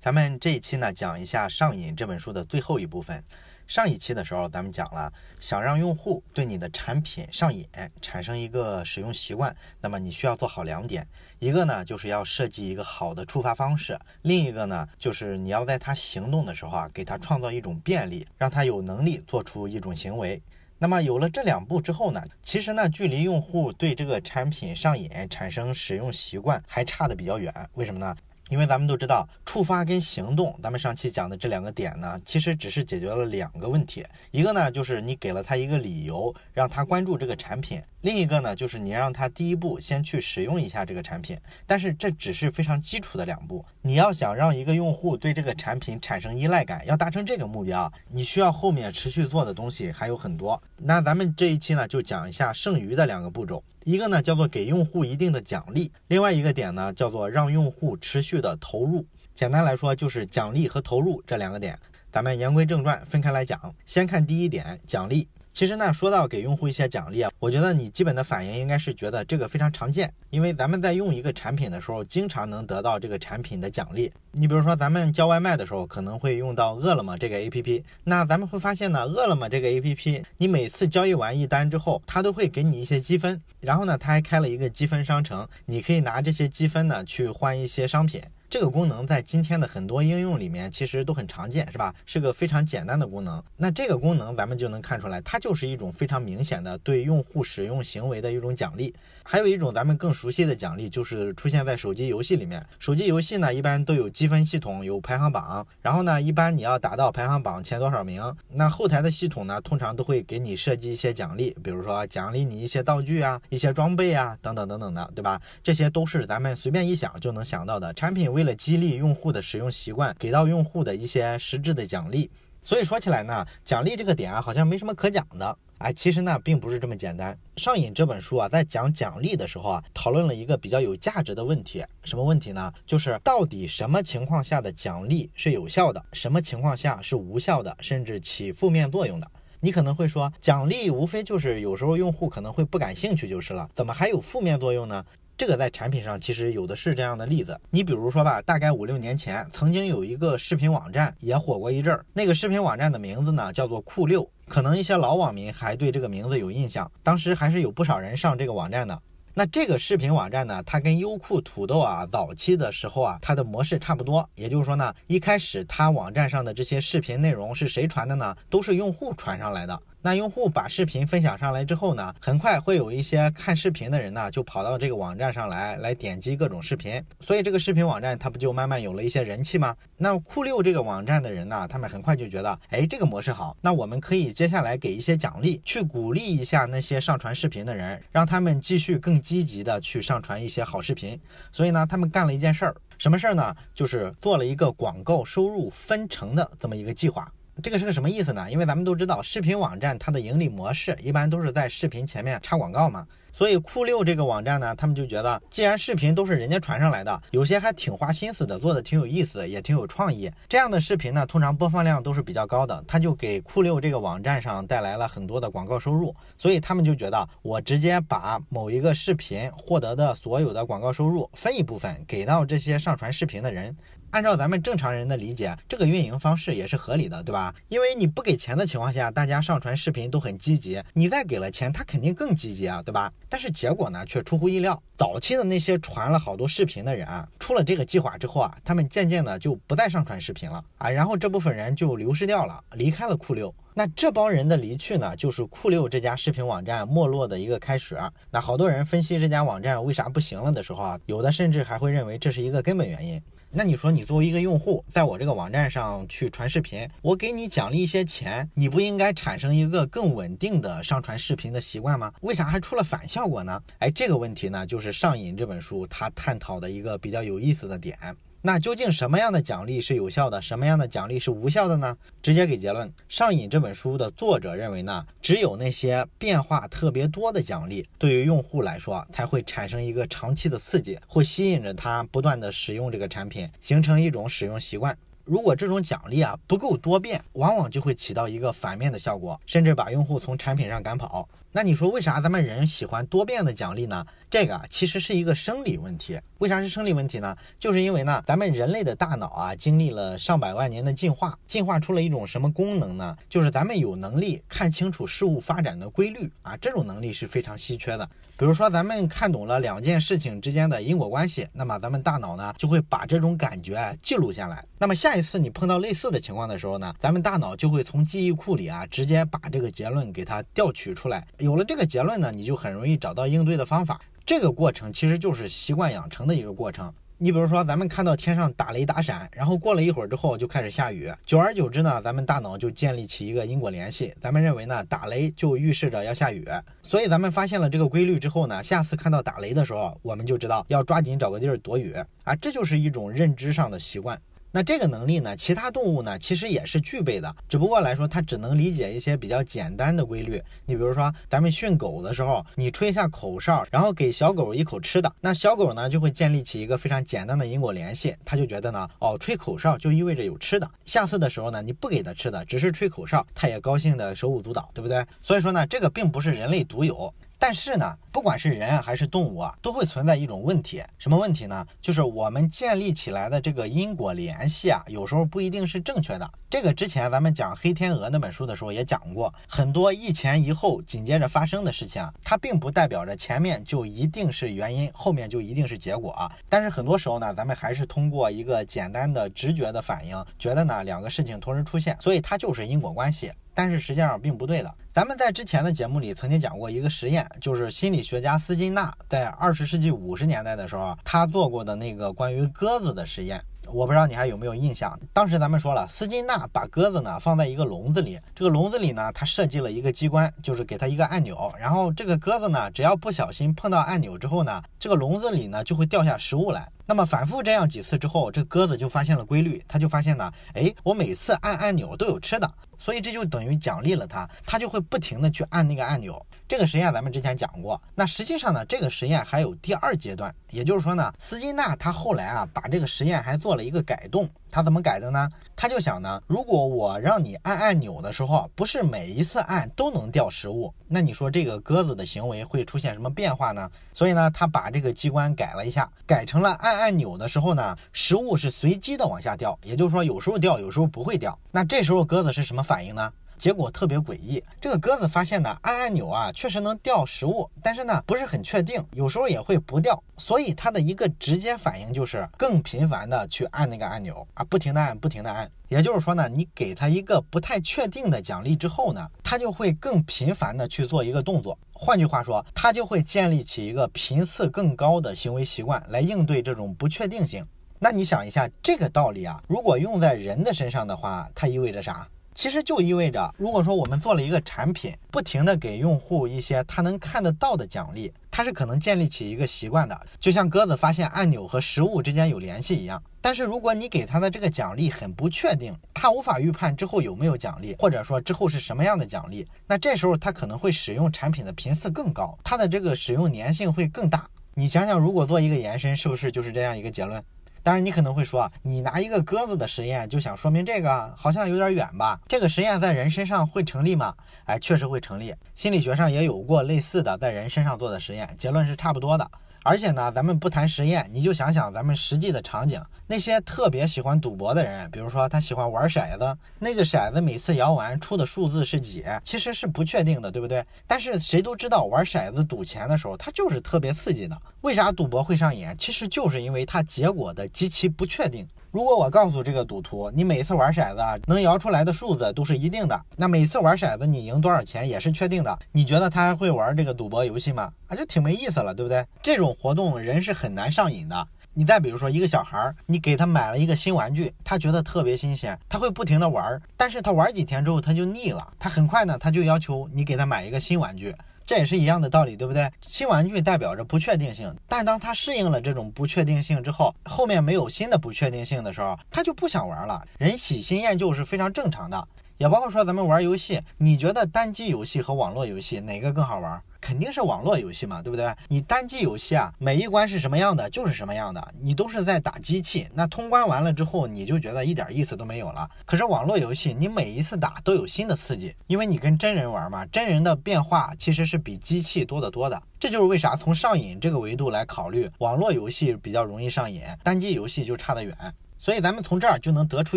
咱们这一期呢，讲一下《上瘾》这本书的最后一部分。上一期的时候，咱们讲了，想让用户对你的产品上瘾，产生一个使用习惯，那么你需要做好两点，一个呢就是要设计一个好的触发方式，另一个呢就是你要在他行动的时候啊，给他创造一种便利，让他有能力做出一种行为。那么有了这两步之后呢，其实呢，距离用户对这个产品上瘾、产生使用习惯还差的比较远。为什么呢？因为咱们都知道，触发跟行动，咱们上期讲的这两个点呢，其实只是解决了两个问题。一个呢，就是你给了他一个理由，让他关注这个产品；另一个呢，就是你让他第一步先去使用一下这个产品。但是这只是非常基础的两步。你要想让一个用户对这个产品产生依赖感，要达成这个目标，你需要后面持续做的东西还有很多。那咱们这一期呢，就讲一下剩余的两个步骤。一个呢叫做给用户一定的奖励，另外一个点呢叫做让用户持续的投入。简单来说就是奖励和投入这两个点。咱们言归正传，分开来讲。先看第一点，奖励。其实呢，说到给用户一些奖励啊，我觉得你基本的反应应该是觉得这个非常常见，因为咱们在用一个产品的时候，经常能得到这个产品的奖励。你比如说，咱们叫外卖的时候，可能会用到饿了么这个 APP。那咱们会发现呢，饿了么这个 APP，你每次交易完一单之后，它都会给你一些积分，然后呢，它还开了一个积分商城，你可以拿这些积分呢去换一些商品。这个功能在今天的很多应用里面其实都很常见，是吧？是个非常简单的功能。那这个功能咱们就能看出来，它就是一种非常明显的对用户使用行为的一种奖励。还有一种咱们更熟悉的奖励，就是出现在手机游戏里面。手机游戏呢，一般都有积分系统，有排行榜。然后呢，一般你要达到排行榜前多少名，那后台的系统呢，通常都会给你设计一些奖励，比如说奖励你一些道具啊、一些装备啊等等等等的，对吧？这些都是咱们随便一想就能想到的产品。为为了激励用户的使用习惯，给到用户的一些实质的奖励。所以说起来呢，奖励这个点啊，好像没什么可讲的。哎，其实呢，并不是这么简单。上瘾这本书啊，在讲奖励的时候啊，讨论了一个比较有价值的问题。什么问题呢？就是到底什么情况下的奖励是有效的，什么情况下是无效的，甚至起负面作用的。你可能会说，奖励无非就是有时候用户可能会不感兴趣就是了，怎么还有负面作用呢？这个在产品上其实有的是这样的例子，你比如说吧，大概五六年前，曾经有一个视频网站也火过一阵儿，那个视频网站的名字呢叫做酷六，可能一些老网民还对这个名字有印象，当时还是有不少人上这个网站的。那这个视频网站呢，它跟优酷土豆啊早期的时候啊，它的模式差不多，也就是说呢，一开始它网站上的这些视频内容是谁传的呢？都是用户传上来的。那用户把视频分享上来之后呢，很快会有一些看视频的人呢，就跑到这个网站上来，来点击各种视频，所以这个视频网站它不就慢慢有了一些人气吗？那酷六这个网站的人呢，他们很快就觉得，哎，这个模式好，那我们可以接下来给一些奖励，去鼓励一下那些上传视频的人，让他们继续更积极的去上传一些好视频。所以呢，他们干了一件事儿，什么事儿呢？就是做了一个广告收入分成的这么一个计划。这个是个什么意思呢？因为咱们都知道，视频网站它的盈利模式一般都是在视频前面插广告嘛。所以酷六这个网站呢，他们就觉得，既然视频都是人家传上来的，有些还挺花心思的，做的挺有意思，也挺有创意。这样的视频呢，通常播放量都是比较高的，他就给酷六这个网站上带来了很多的广告收入。所以他们就觉得，我直接把某一个视频获得的所有的广告收入分一部分给到这些上传视频的人。按照咱们正常人的理解，这个运营方式也是合理的，对吧？因为你不给钱的情况下，大家上传视频都很积极，你再给了钱，他肯定更积极啊，对吧？但是结果呢，却出乎意料。早期的那些传了好多视频的人啊，出了这个计划之后啊，他们渐渐的就不再上传视频了啊，然后这部分人就流失掉了，离开了酷六。那这帮人的离去呢，就是酷六这家视频网站没落的一个开始。那好多人分析这家网站为啥不行了的时候啊，有的甚至还会认为这是一个根本原因。那你说，你作为一个用户，在我这个网站上去传视频，我给你奖励一些钱，你不应该产生一个更稳定的上传视频的习惯吗？为啥还出了反效果呢？哎，这个问题呢，就是《上瘾》这本书它探讨的一个比较有意思的点。那究竟什么样的奖励是有效的，什么样的奖励是无效的呢？直接给结论，《上瘾》这本书的作者认为呢，只有那些变化特别多的奖励，对于用户来说才会产生一个长期的刺激，会吸引着他不断的使用这个产品，形成一种使用习惯。如果这种奖励啊不够多变，往往就会起到一个反面的效果，甚至把用户从产品上赶跑。那你说为啥咱们人喜欢多变的奖励呢？这个其实是一个生理问题。为啥是生理问题呢？就是因为呢，咱们人类的大脑啊，经历了上百万年的进化，进化出了一种什么功能呢？就是咱们有能力看清楚事物发展的规律啊，这种能力是非常稀缺的。比如说，咱们看懂了两件事情之间的因果关系，那么咱们大脑呢就会把这种感觉记录下来。那么下一次你碰到类似的情况的时候呢，咱们大脑就会从记忆库里啊直接把这个结论给它调取出来。有了这个结论呢，你就很容易找到应对的方法。这个过程其实就是习惯养成的一个过程。你比如说，咱们看到天上打雷打闪，然后过了一会儿之后就开始下雨，久而久之呢，咱们大脑就建立起一个因果联系。咱们认为呢，打雷就预示着要下雨，所以咱们发现了这个规律之后呢，下次看到打雷的时候，我们就知道要抓紧找个地儿躲雨啊，这就是一种认知上的习惯。那这个能力呢，其他动物呢其实也是具备的，只不过来说它只能理解一些比较简单的规律。你比如说，咱们训狗的时候，你吹一下口哨，然后给小狗一口吃的，那小狗呢就会建立起一个非常简单的因果联系，它就觉得呢，哦，吹口哨就意味着有吃的。下次的时候呢，你不给它吃的，只是吹口哨，它也高兴的手舞足蹈，对不对？所以说呢，这个并不是人类独有。但是呢，不管是人啊还是动物啊，都会存在一种问题。什么问题呢？就是我们建立起来的这个因果联系啊，有时候不一定是正确的。这个之前咱们讲《黑天鹅》那本书的时候也讲过，很多一前一后紧接着发生的事情啊，它并不代表着前面就一定是原因，后面就一定是结果啊。但是很多时候呢，咱们还是通过一个简单的直觉的反应，觉得呢两个事情同时出现，所以它就是因果关系。但是实际上并不对的。咱们在之前的节目里曾经讲过一个实验，就是心理学家斯金纳在二十世纪五十年代的时候，他做过的那个关于鸽子的实验。我不知道你还有没有印象？当时咱们说了，斯金纳把鸽子呢放在一个笼子里，这个笼子里呢，他设计了一个机关，就是给它一个按钮，然后这个鸽子呢，只要不小心碰到按钮之后呢，这个笼子里呢就会掉下食物来。那么反复这样几次之后，这鸽子就发现了规律，他就发现呢，哎，我每次按按钮都有吃的。所以这就等于奖励了他，他就会不停的去按那个按钮。这个实验咱们之前讲过。那实际上呢，这个实验还有第二阶段，也就是说呢，斯金纳他后来啊把这个实验还做了一个改动。他怎么改的呢？他就想呢，如果我让你按按钮的时候，不是每一次按都能掉食物，那你说这个鸽子的行为会出现什么变化呢？所以呢，他把这个机关改了一下，改成了按按钮的时候呢，食物是随机的往下掉，也就是说有时候掉，有时候不会掉。那这时候鸽子是什么反应呢？结果特别诡异，这个鸽子发现呢，按按钮啊确实能掉食物，但是呢不是很确定，有时候也会不掉，所以它的一个直接反应就是更频繁的去按那个按钮啊，不停的按，不停的按。也就是说呢，你给它一个不太确定的奖励之后呢，它就会更频繁的去做一个动作。换句话说，它就会建立起一个频次更高的行为习惯来应对这种不确定性。那你想一下这个道理啊，如果用在人的身上的话，它意味着啥？其实就意味着，如果说我们做了一个产品，不停的给用户一些他能看得到的奖励，他是可能建立起一个习惯的，就像鸽子发现按钮和食物之间有联系一样。但是如果你给他的这个奖励很不确定，他无法预判之后有没有奖励，或者说之后是什么样的奖励，那这时候他可能会使用产品的频次更高，它的这个使用粘性会更大。你想想，如果做一个延伸，是不是就是这样一个结论？当然，你可能会说，你拿一个鸽子的实验就想说明这个，好像有点远吧？这个实验在人身上会成立吗？哎，确实会成立。心理学上也有过类似的在人身上做的实验，结论是差不多的。而且呢，咱们不谈实验，你就想想咱们实际的场景，那些特别喜欢赌博的人，比如说他喜欢玩骰子，那个骰子每次摇完出的数字是几，其实是不确定的，对不对？但是谁都知道，玩骰子赌钱的时候，它就是特别刺激的。为啥赌博会上瘾？其实就是因为它结果的极其不确定。如果我告诉这个赌徒，你每次玩骰子能摇出来的数字都是一定的，那每次玩骰子你赢多少钱也是确定的，你觉得他还会玩这个赌博游戏吗？啊，就挺没意思了，对不对？这种活动人是很难上瘾的。你再比如说一个小孩，你给他买了一个新玩具，他觉得特别新鲜，他会不停的玩，但是他玩几天之后他就腻了，他很快呢他就要求你给他买一个新玩具。这也是一样的道理，对不对？新玩具代表着不确定性，但当他适应了这种不确定性之后，后面没有新的不确定性的时候，他就不想玩了。人喜新厌旧是非常正常的。也包括说咱们玩游戏，你觉得单机游戏和网络游戏哪个更好玩？肯定是网络游戏嘛，对不对？你单机游戏啊，每一关是什么样的就是什么样的，你都是在打机器。那通关完了之后，你就觉得一点意思都没有了。可是网络游戏，你每一次打都有新的刺激，因为你跟真人玩嘛，真人的变化其实是比机器多得多的。这就是为啥从上瘾这个维度来考虑，网络游戏比较容易上瘾，单机游戏就差得远。所以咱们从这儿就能得出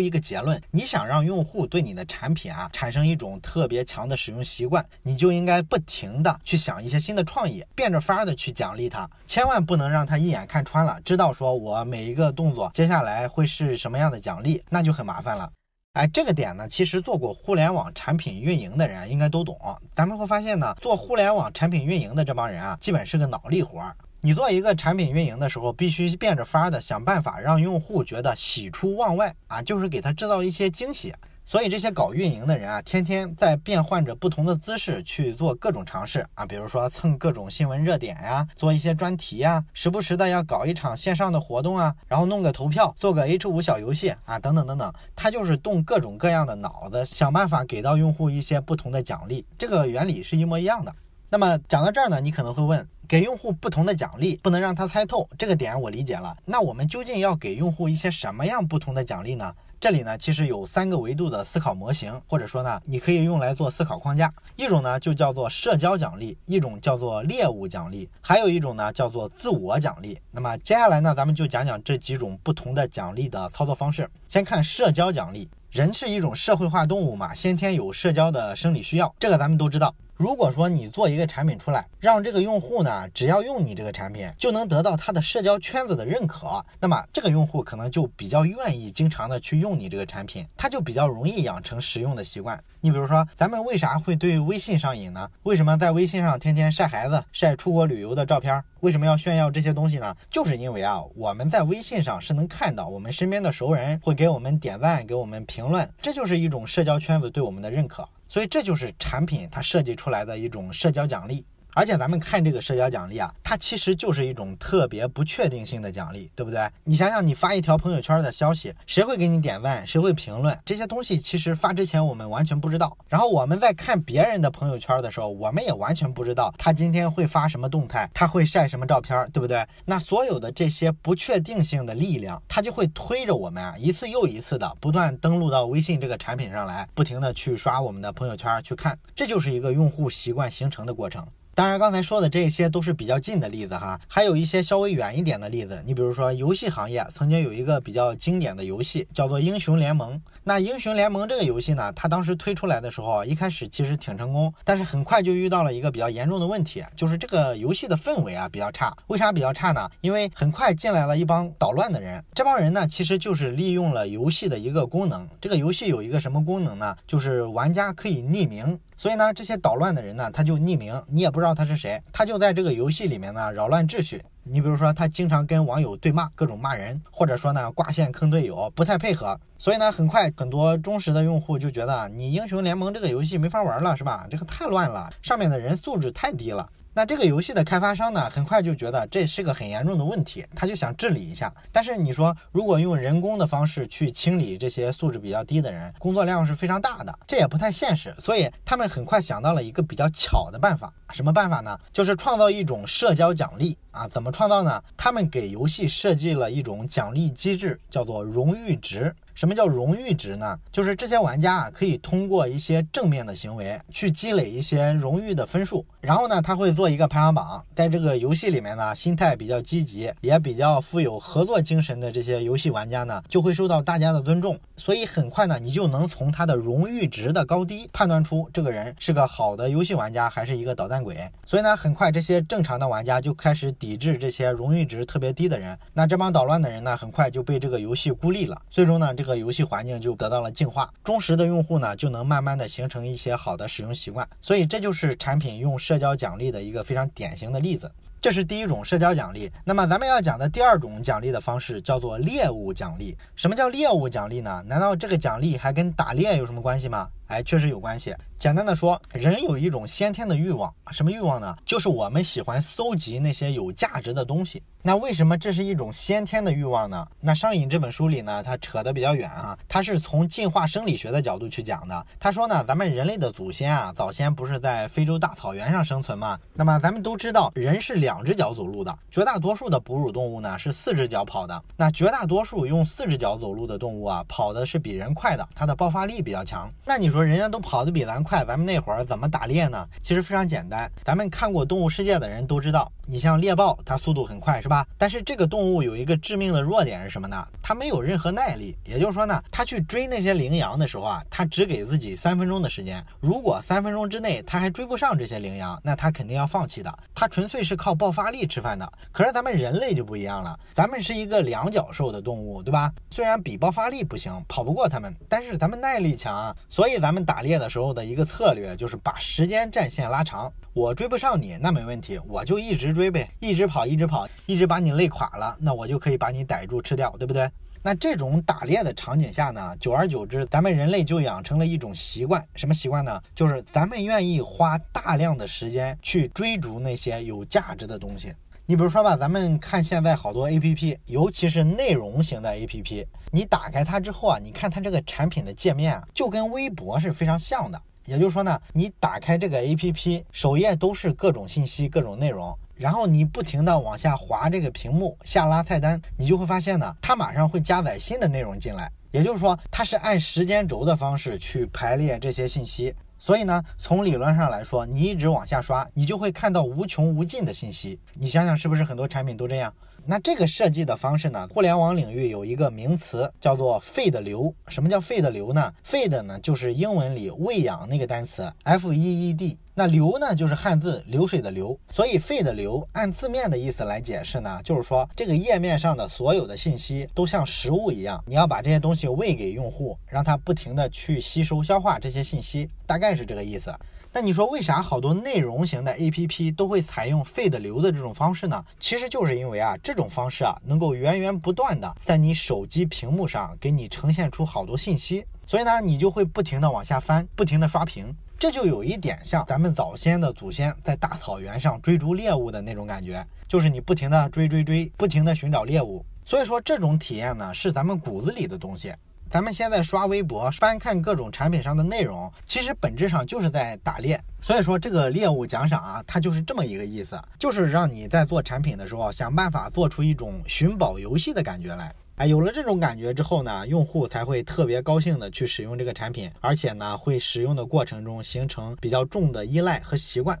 一个结论：你想让用户对你的产品啊产生一种特别强的使用习惯，你就应该不停的去想一些新的创意，变着法儿的去奖励他，千万不能让他一眼看穿了，知道说我每一个动作接下来会是什么样的奖励，那就很麻烦了。哎，这个点呢，其实做过互联网产品运营的人应该都懂。咱们会发现呢，做互联网产品运营的这帮人啊，基本是个脑力活儿。你做一个产品运营的时候，必须变着法的想办法让用户觉得喜出望外啊，就是给他制造一些惊喜。所以这些搞运营的人啊，天天在变换着不同的姿势去做各种尝试啊，比如说蹭各种新闻热点呀，做一些专题呀，时不时的要搞一场线上的活动啊，然后弄个投票，做个 H 五小游戏啊，等等等等，他就是动各种各样的脑子，想办法给到用户一些不同的奖励。这个原理是一模一样的。那么讲到这儿呢，你可能会问。给用户不同的奖励，不能让他猜透，这个点我理解了。那我们究竟要给用户一些什么样不同的奖励呢？这里呢，其实有三个维度的思考模型，或者说呢，你可以用来做思考框架。一种呢就叫做社交奖励，一种叫做猎物奖励，还有一种呢叫做自我奖励。那么接下来呢，咱们就讲讲这几种不同的奖励的操作方式。先看社交奖励，人是一种社会化动物嘛，先天有社交的生理需要，这个咱们都知道。如果说你做一个产品出来，让这个用户呢，只要用你这个产品，就能得到他的社交圈子的认可，那么这个用户可能就比较愿意经常的去用你这个产品，他就比较容易养成使用的习惯。你比如说，咱们为啥会对微信上瘾呢？为什么在微信上天天晒孩子、晒出国旅游的照片？为什么要炫耀这些东西呢？就是因为啊，我们在微信上是能看到我们身边的熟人会给我们点赞、给我们评论，这就是一种社交圈子对我们的认可。所以这就是产品它设计出来的一种社交奖励。而且咱们看这个社交奖励啊，它其实就是一种特别不确定性的奖励，对不对？你想想，你发一条朋友圈的消息，谁会给你点赞，谁会评论？这些东西其实发之前我们完全不知道。然后我们在看别人的朋友圈的时候，我们也完全不知道他今天会发什么动态，他会晒什么照片，对不对？那所有的这些不确定性的力量，它就会推着我们啊，一次又一次的不断登录到微信这个产品上来，不停的去刷我们的朋友圈去看，这就是一个用户习惯形成的过程。当然，刚才说的这些都是比较近的例子哈，还有一些稍微远一点的例子。你比如说，游戏行业曾经有一个比较经典的游戏，叫做《英雄联盟》。那《英雄联盟》这个游戏呢，它当时推出来的时候，一开始其实挺成功，但是很快就遇到了一个比较严重的问题，就是这个游戏的氛围啊比较差。为啥比较差呢？因为很快进来了一帮捣乱的人，这帮人呢，其实就是利用了游戏的一个功能。这个游戏有一个什么功能呢？就是玩家可以匿名。所以呢，这些捣乱的人呢，他就匿名，你也不知道他是谁，他就在这个游戏里面呢扰乱秩序。你比如说，他经常跟网友对骂，各种骂人，或者说呢挂线坑队友，不太配合。所以呢，很快很多忠实的用户就觉得你英雄联盟这个游戏没法玩了，是吧？这个太乱了，上面的人素质太低了。那这个游戏的开发商呢，很快就觉得这是个很严重的问题，他就想治理一下。但是你说，如果用人工的方式去清理这些素质比较低的人，工作量是非常大的，这也不太现实。所以他们很快想到了一个比较巧的办法，什么办法呢？就是创造一种社交奖励啊。怎么创造呢？他们给游戏设计了一种奖励机制，叫做荣誉值。什么叫荣誉值呢？就是这些玩家啊，可以通过一些正面的行为去积累一些荣誉的分数。然后呢，他会做一个排行榜，在这个游戏里面呢，心态比较积极，也比较富有合作精神的这些游戏玩家呢，就会受到大家的尊重。所以很快呢，你就能从他的荣誉值的高低判断出这个人是个好的游戏玩家还是一个捣蛋鬼。所以呢，很快这些正常的玩家就开始抵制这些荣誉值特别低的人。那这帮捣乱的人呢，很快就被这个游戏孤立了。最终呢，这。这个游戏环境就得到了净化，忠实的用户呢就能慢慢的形成一些好的使用习惯，所以这就是产品用社交奖励的一个非常典型的例子。这是第一种社交奖励。那么咱们要讲的第二种奖励的方式叫做猎物奖励。什么叫猎物奖励呢？难道这个奖励还跟打猎有什么关系吗？哎，确实有关系。简单的说，人有一种先天的欲望，什么欲望呢？就是我们喜欢搜集那些有价值的东西。那为什么这是一种先天的欲望呢？那《上瘾》这本书里呢，它扯得比较远啊，它是从进化生理学的角度去讲的。他说呢，咱们人类的祖先啊，早先不是在非洲大草原上生存吗？那么咱们都知道，人是两只脚走路的，绝大多数的哺乳动物呢是四只脚跑的。那绝大多数用四只脚走路的动物啊，跑的是比人快的，它的爆发力比较强。那你说人家都跑得比咱快，咱们那会儿怎么打猎呢？其实非常简单，咱们看过《动物世界》的人都知道，你像猎豹，它速度很快，是吧？但是这个动物有一个致命的弱点是什么呢？它没有任何耐力。也就是说呢，它去追那些羚羊的时候啊，它只给自己三分钟的时间。如果三分钟之内它还追不上这些羚羊，那它肯定要放弃的。它纯粹是靠爆发力吃饭的。可是咱们人类就不一样了，咱们是一个两脚兽的动物，对吧？虽然比爆发力不行，跑不过他们，但是咱们耐力强啊。所以咱们打猎的时候的一个策略就是把时间战线拉长。我追不上你，那没问题，我就一直追呗，一直跑，一直跑，一直把你累垮了，那我就可以把你逮住吃掉，对不对？那这种打猎的场景下呢，久而久之，咱们人类就养成了一种习惯，什么习惯呢？就是咱们愿意花大量的时间去追逐那些有价值的东西。你比如说吧，咱们看现在好多 APP，尤其是内容型的 APP，你打开它之后啊，你看它这个产品的界面啊，就跟微博是非常像的。也就是说呢，你打开这个 APP，首页都是各种信息、各种内容，然后你不停的往下滑这个屏幕，下拉菜单，你就会发现呢，它马上会加载新的内容进来。也就是说，它是按时间轴的方式去排列这些信息。所以呢，从理论上来说，你一直往下刷，你就会看到无穷无尽的信息。你想想，是不是很多产品都这样？那这个设计的方式呢？互联网领域有一个名词叫做 “feed 流”。什么叫 “feed 流”呢？“feed” 呢就是英文里喂养那个单词 “f e e d”。那“流”呢就是汉字流水的“流”。所以 “feed 流”按字面的意思来解释呢，就是说这个页面上的所有的信息都像食物一样，你要把这些东西喂给用户，让他不停的去吸收消化这些信息，大概是这个意思。那你说为啥好多内容型的 APP 都会采用 feed 流的这种方式呢？其实就是因为啊，这种方式啊能够源源不断的在你手机屏幕上给你呈现出好多信息，所以呢，你就会不停的往下翻，不停的刷屏，这就有一点像咱们早先的祖先在大草原上追逐猎物的那种感觉，就是你不停的追追追，不停的寻找猎物。所以说这种体验呢，是咱们骨子里的东西。咱们现在刷微博、翻看各种产品上的内容，其实本质上就是在打猎。所以说，这个猎物奖赏啊，它就是这么一个意思，就是让你在做产品的时候，想办法做出一种寻宝游戏的感觉来。哎，有了这种感觉之后呢，用户才会特别高兴的去使用这个产品，而且呢，会使用的过程中形成比较重的依赖和习惯。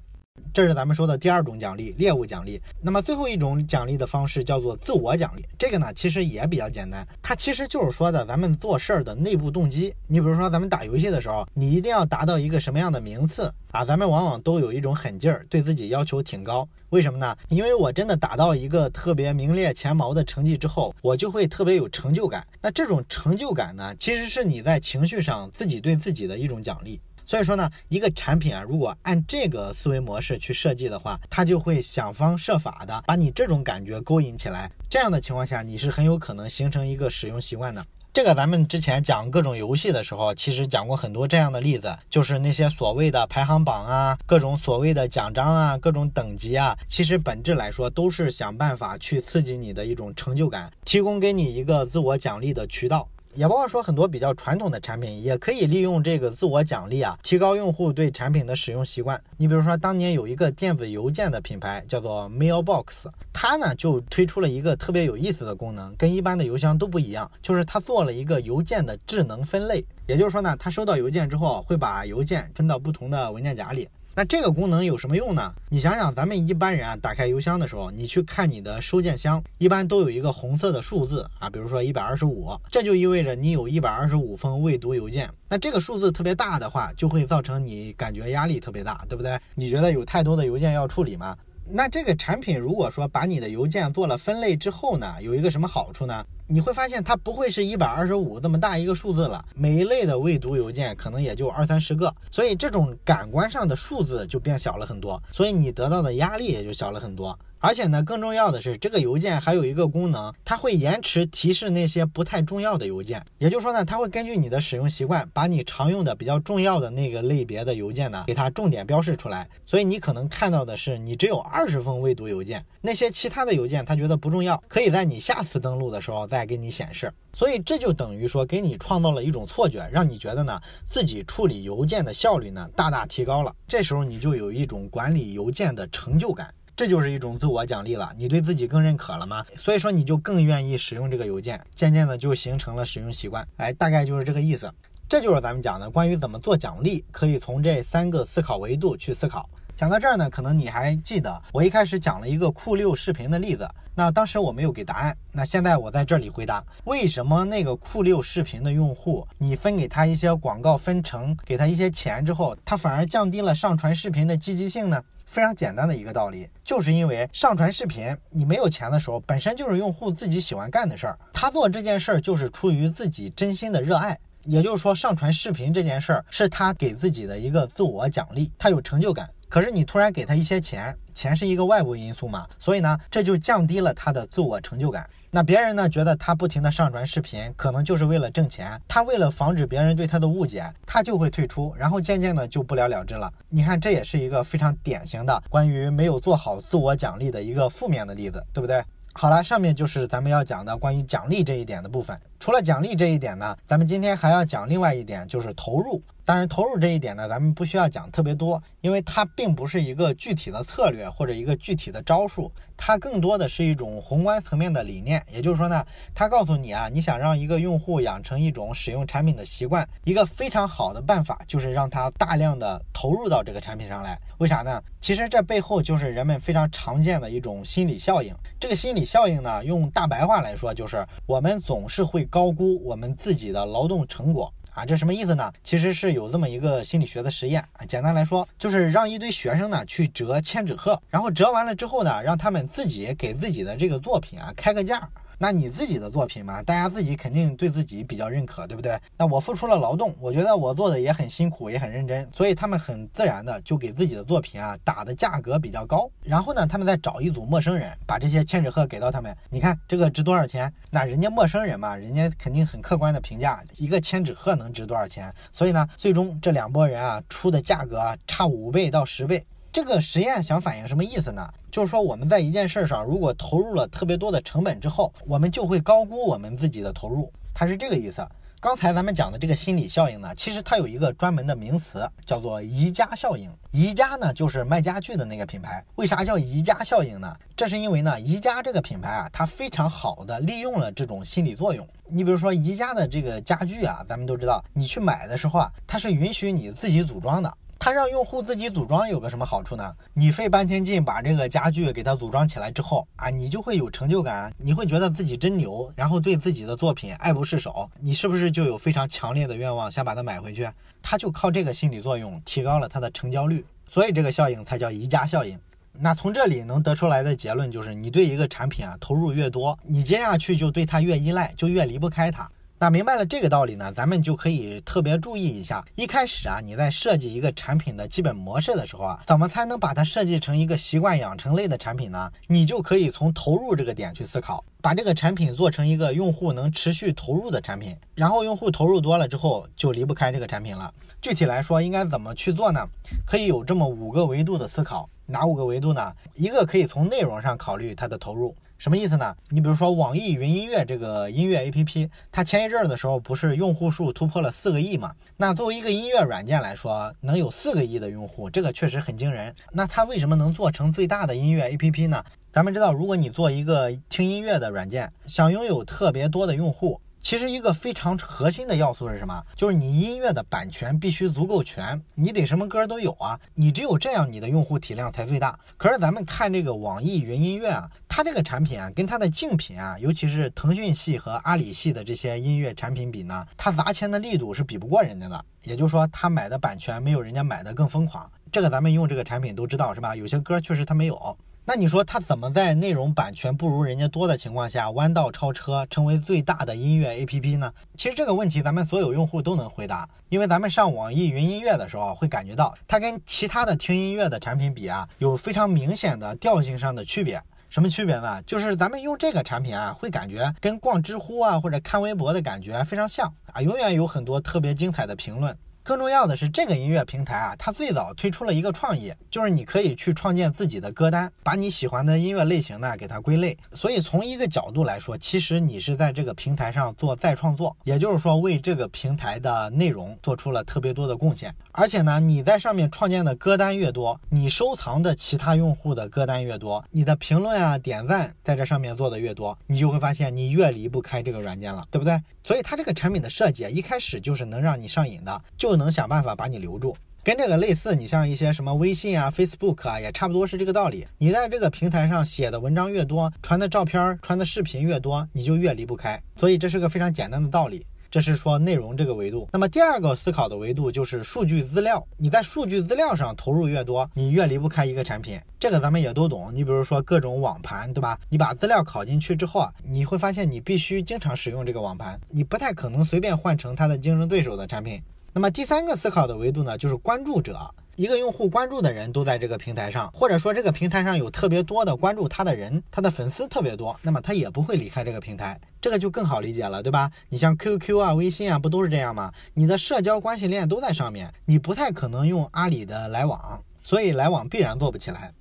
这是咱们说的第二种奖励，猎物奖励。那么最后一种奖励的方式叫做自我奖励。这个呢，其实也比较简单，它其实就是说的咱们做事儿的内部动机。你比如说，咱们打游戏的时候，你一定要达到一个什么样的名次啊？咱们往往都有一种狠劲儿，对自己要求挺高。为什么呢？因为我真的打到一个特别名列前茅的成绩之后，我就会特别有成就感。那这种成就感呢，其实是你在情绪上自己对自己的一种奖励。所以说呢，一个产品啊，如果按这个思维模式去设计的话，它就会想方设法的把你这种感觉勾引起来。这样的情况下，你是很有可能形成一个使用习惯的。这个咱们之前讲各种游戏的时候，其实讲过很多这样的例子，就是那些所谓的排行榜啊，各种所谓的奖章啊，各种等级啊，其实本质来说都是想办法去刺激你的一种成就感，提供给你一个自我奖励的渠道。也包括说很多比较传统的产品，也可以利用这个自我奖励啊，提高用户对产品的使用习惯。你比如说，当年有一个电子邮件的品牌叫做 Mailbox，它呢就推出了一个特别有意思的功能，跟一般的邮箱都不一样，就是它做了一个邮件的智能分类。也就是说呢，它收到邮件之后，会把邮件分到不同的文件夹里。那这个功能有什么用呢？你想想，咱们一般人啊，打开邮箱的时候，你去看你的收件箱，一般都有一个红色的数字啊，比如说一百二十五，这就意味着你有一百二十五封未读邮件。那这个数字特别大的话，就会造成你感觉压力特别大，对不对？你觉得有太多的邮件要处理吗？那这个产品如果说把你的邮件做了分类之后呢，有一个什么好处呢？你会发现它不会是一百二十五这么大一个数字了，每一类的未读邮件可能也就二三十个，所以这种感官上的数字就变小了很多，所以你得到的压力也就小了很多。而且呢，更重要的是，这个邮件还有一个功能，它会延迟提示那些不太重要的邮件。也就是说呢，它会根据你的使用习惯，把你常用的比较重要的那个类别的邮件呢，给它重点标示出来。所以你可能看到的是，你只有二十封未读邮件，那些其他的邮件它觉得不重要，可以在你下次登录的时候再给你显示。所以这就等于说，给你创造了一种错觉，让你觉得呢，自己处理邮件的效率呢大大提高了。这时候你就有一种管理邮件的成就感，这就是一种自我奖励了。你对自己更认可了吗？所以说你就更愿意使用这个邮件，渐渐的就形成了使用习惯。哎，大概就是这个意思。这就是咱们讲的关于怎么做奖励，可以从这三个思考维度去思考。讲到这儿呢，可能你还记得我一开始讲了一个酷六视频的例子，那当时我没有给答案，那现在我在这里回答，为什么那个酷六视频的用户，你分给他一些广告分成，给他一些钱之后，他反而降低了上传视频的积极性呢？非常简单的一个道理，就是因为上传视频你没有钱的时候，本身就是用户自己喜欢干的事儿，他做这件事儿就是出于自己真心的热爱，也就是说上传视频这件事儿是他给自己的一个自我奖励，他有成就感。可是你突然给他一些钱，钱是一个外部因素嘛，所以呢，这就降低了他的自我成就感。那别人呢觉得他不停的上传视频，可能就是为了挣钱。他为了防止别人对他的误解，他就会退出，然后渐渐的就不了了之了。你看，这也是一个非常典型的关于没有做好自我奖励的一个负面的例子，对不对？好了，上面就是咱们要讲的关于奖励这一点的部分。除了奖励这一点呢，咱们今天还要讲另外一点，就是投入。当然，投入这一点呢，咱们不需要讲特别多，因为它并不是一个具体的策略或者一个具体的招数，它更多的是一种宏观层面的理念。也就是说呢，它告诉你啊，你想让一个用户养成一种使用产品的习惯，一个非常好的办法就是让他大量的投入到这个产品上来。为啥呢？其实这背后就是人们非常常见的一种心理效应。这个心理效应呢，用大白话来说，就是我们总是会高估我们自己的劳动成果。啊，这什么意思呢？其实是有这么一个心理学的实验啊，简单来说，就是让一堆学生呢去折千纸鹤，然后折完了之后呢，让他们自己给自己的这个作品啊开个价。那你自己的作品嘛，大家自己肯定对自己比较认可，对不对？那我付出了劳动，我觉得我做的也很辛苦，也很认真，所以他们很自然的就给自己的作品啊打的价格比较高。然后呢，他们再找一组陌生人，把这些千纸鹤给到他们，你看这个值多少钱？那人家陌生人嘛，人家肯定很客观的评价一个千纸鹤能值多少钱。所以呢，最终这两拨人啊出的价格啊差五倍到十倍。这个实验想反映什么意思呢？就是说我们在一件事上如果投入了特别多的成本之后，我们就会高估我们自己的投入，它是这个意思。刚才咱们讲的这个心理效应呢，其实它有一个专门的名词，叫做宜家效应。宜家呢就是卖家具的那个品牌。为啥叫宜家效应呢？这是因为呢，宜家这个品牌啊，它非常好的利用了这种心理作用。你比如说宜家的这个家具啊，咱们都知道，你去买的时候啊，它是允许你自己组装的。它让用户自己组装有个什么好处呢？你费半天劲把这个家具给它组装起来之后啊，你就会有成就感，你会觉得自己真牛，然后对自己的作品爱不释手，你是不是就有非常强烈的愿望想把它买回去？它就靠这个心理作用提高了它的成交率，所以这个效应才叫宜家效应。那从这里能得出来的结论就是，你对一个产品啊投入越多，你接下去就对它越依赖，就越离不开它。那明白了这个道理呢，咱们就可以特别注意一下。一开始啊，你在设计一个产品的基本模式的时候啊，怎么才能把它设计成一个习惯养成类的产品呢？你就可以从投入这个点去思考，把这个产品做成一个用户能持续投入的产品，然后用户投入多了之后，就离不开这个产品了。具体来说，应该怎么去做呢？可以有这么五个维度的思考。哪五个维度呢？一个可以从内容上考虑它的投入。什么意思呢？你比如说网易云音乐这个音乐 APP，它前一阵儿的时候不是用户数突破了四个亿嘛？那作为一个音乐软件来说，能有四个亿的用户，这个确实很惊人。那它为什么能做成最大的音乐 APP 呢？咱们知道，如果你做一个听音乐的软件，想拥有特别多的用户。其实一个非常核心的要素是什么？就是你音乐的版权必须足够全，你得什么歌都有啊，你只有这样，你的用户体量才最大。可是咱们看这个网易云音乐啊，它这个产品啊，跟它的竞品啊，尤其是腾讯系和阿里系的这些音乐产品比呢，它砸钱的力度是比不过人家的。也就是说，它买的版权没有人家买的更疯狂。这个咱们用这个产品都知道是吧？有些歌确实它没有。那你说他怎么在内容版权不如人家多的情况下弯道超车，成为最大的音乐 APP 呢？其实这个问题咱们所有用户都能回答，因为咱们上网易云音乐的时候会感觉到，它跟其他的听音乐的产品比啊，有非常明显的调性上的区别。什么区别呢？就是咱们用这个产品啊，会感觉跟逛知乎啊或者看微博的感觉非常像啊，永远有很多特别精彩的评论。更重要的是，这个音乐平台啊，它最早推出了一个创意，就是你可以去创建自己的歌单，把你喜欢的音乐类型呢给它归类。所以从一个角度来说，其实你是在这个平台上做再创作，也就是说为这个平台的内容做出了特别多的贡献。而且呢，你在上面创建的歌单越多，你收藏的其他用户的歌单越多，你的评论啊、点赞在这上面做的越多，你就会发现你越离不开这个软件了，对不对？所以它这个产品的设计啊，一开始就是能让你上瘾的，就。能想办法把你留住，跟这个类似。你像一些什么微信啊、Facebook 啊，也差不多是这个道理。你在这个平台上写的文章越多，传的照片、传的视频越多，你就越离不开。所以这是个非常简单的道理。这是说内容这个维度。那么第二个思考的维度就是数据资料。你在数据资料上投入越多，你越离不开一个产品。这个咱们也都懂。你比如说各种网盘，对吧？你把资料拷进去之后啊，你会发现你必须经常使用这个网盘，你不太可能随便换成它的竞争对手的产品。那么第三个思考的维度呢，就是关注者。一个用户关注的人都在这个平台上，或者说这个平台上有特别多的关注他的人，他的粉丝特别多，那么他也不会离开这个平台。这个就更好理解了，对吧？你像 QQ 啊、微信啊，不都是这样吗？你的社交关系链都在上面，你不太可能用阿里的来往，所以来往必然做不起来。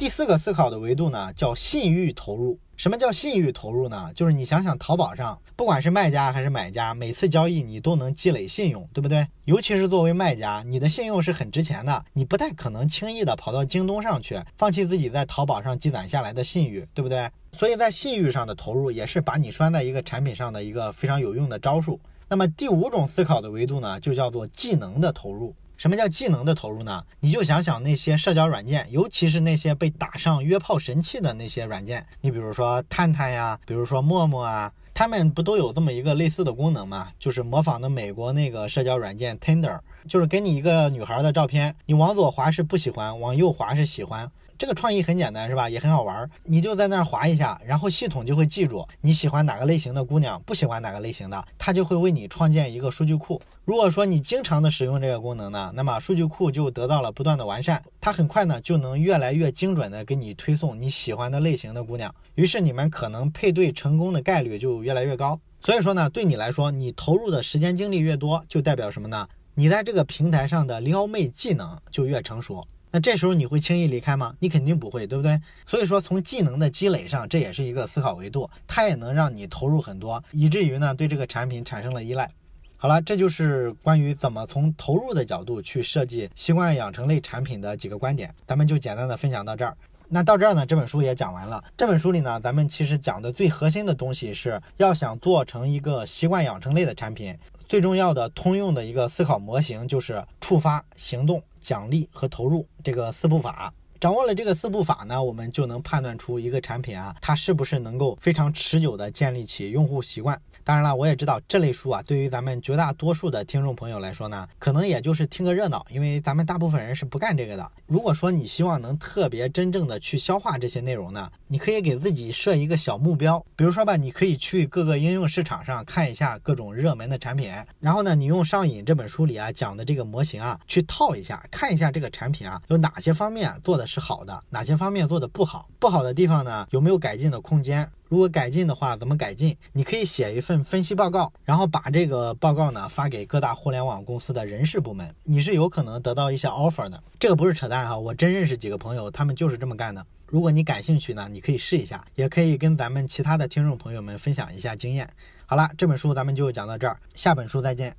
第四个思考的维度呢，叫信誉投入。什么叫信誉投入呢？就是你想想，淘宝上不管是卖家还是买家，每次交易你都能积累信用，对不对？尤其是作为卖家，你的信用是很值钱的，你不太可能轻易的跑到京东上去，放弃自己在淘宝上积攒下来的信誉，对不对？所以在信誉上的投入，也是把你拴在一个产品上的一个非常有用的招数。那么第五种思考的维度呢，就叫做技能的投入。什么叫技能的投入呢？你就想想那些社交软件，尤其是那些被打上约炮神器的那些软件，你比如说探探呀，比如说陌陌啊，他们不都有这么一个类似的功能吗？就是模仿的美国那个社交软件 Tinder，就是给你一个女孩的照片，你往左滑是不喜欢，往右滑是喜欢。这个创意很简单，是吧？也很好玩。你就在那儿划一下，然后系统就会记住你喜欢哪个类型的姑娘，不喜欢哪个类型的，它就会为你创建一个数据库。如果说你经常的使用这个功能呢，那么数据库就得到了不断的完善，它很快呢就能越来越精准的给你推送你喜欢的类型的姑娘，于是你们可能配对成功的概率就越来越高。所以说呢，对你来说，你投入的时间精力越多，就代表什么呢？你在这个平台上的撩妹技能就越成熟。那这时候你会轻易离开吗？你肯定不会，对不对？所以说，从技能的积累上，这也是一个思考维度，它也能让你投入很多，以至于呢对这个产品产生了依赖。好了，这就是关于怎么从投入的角度去设计习惯养成类产品的几个观点，咱们就简单的分享到这儿。那到这儿呢，这本书也讲完了。这本书里呢，咱们其实讲的最核心的东西是要想做成一个习惯养成类的产品。最重要的通用的一个思考模型就是触发、行动、奖励和投入这个四步法。掌握了这个四步法呢，我们就能判断出一个产品啊，它是不是能够非常持久的建立起用户习惯。当然了，我也知道这类书啊，对于咱们绝大多数的听众朋友来说呢，可能也就是听个热闹，因为咱们大部分人是不干这个的。如果说你希望能特别真正的去消化这些内容呢，你可以给自己设一个小目标，比如说吧，你可以去各个应用市场上看一下各种热门的产品，然后呢，你用《上瘾》这本书里啊讲的这个模型啊去套一下，看一下这个产品啊有哪些方面做的。是好的，哪些方面做的不好？不好的地方呢？有没有改进的空间？如果改进的话，怎么改进？你可以写一份分析报告，然后把这个报告呢发给各大互联网公司的人事部门，你是有可能得到一些 offer 的。这个不是扯淡哈，我真认识几个朋友，他们就是这么干的。如果你感兴趣呢，你可以试一下，也可以跟咱们其他的听众朋友们分享一下经验。好了，这本书咱们就讲到这儿，下本书再见。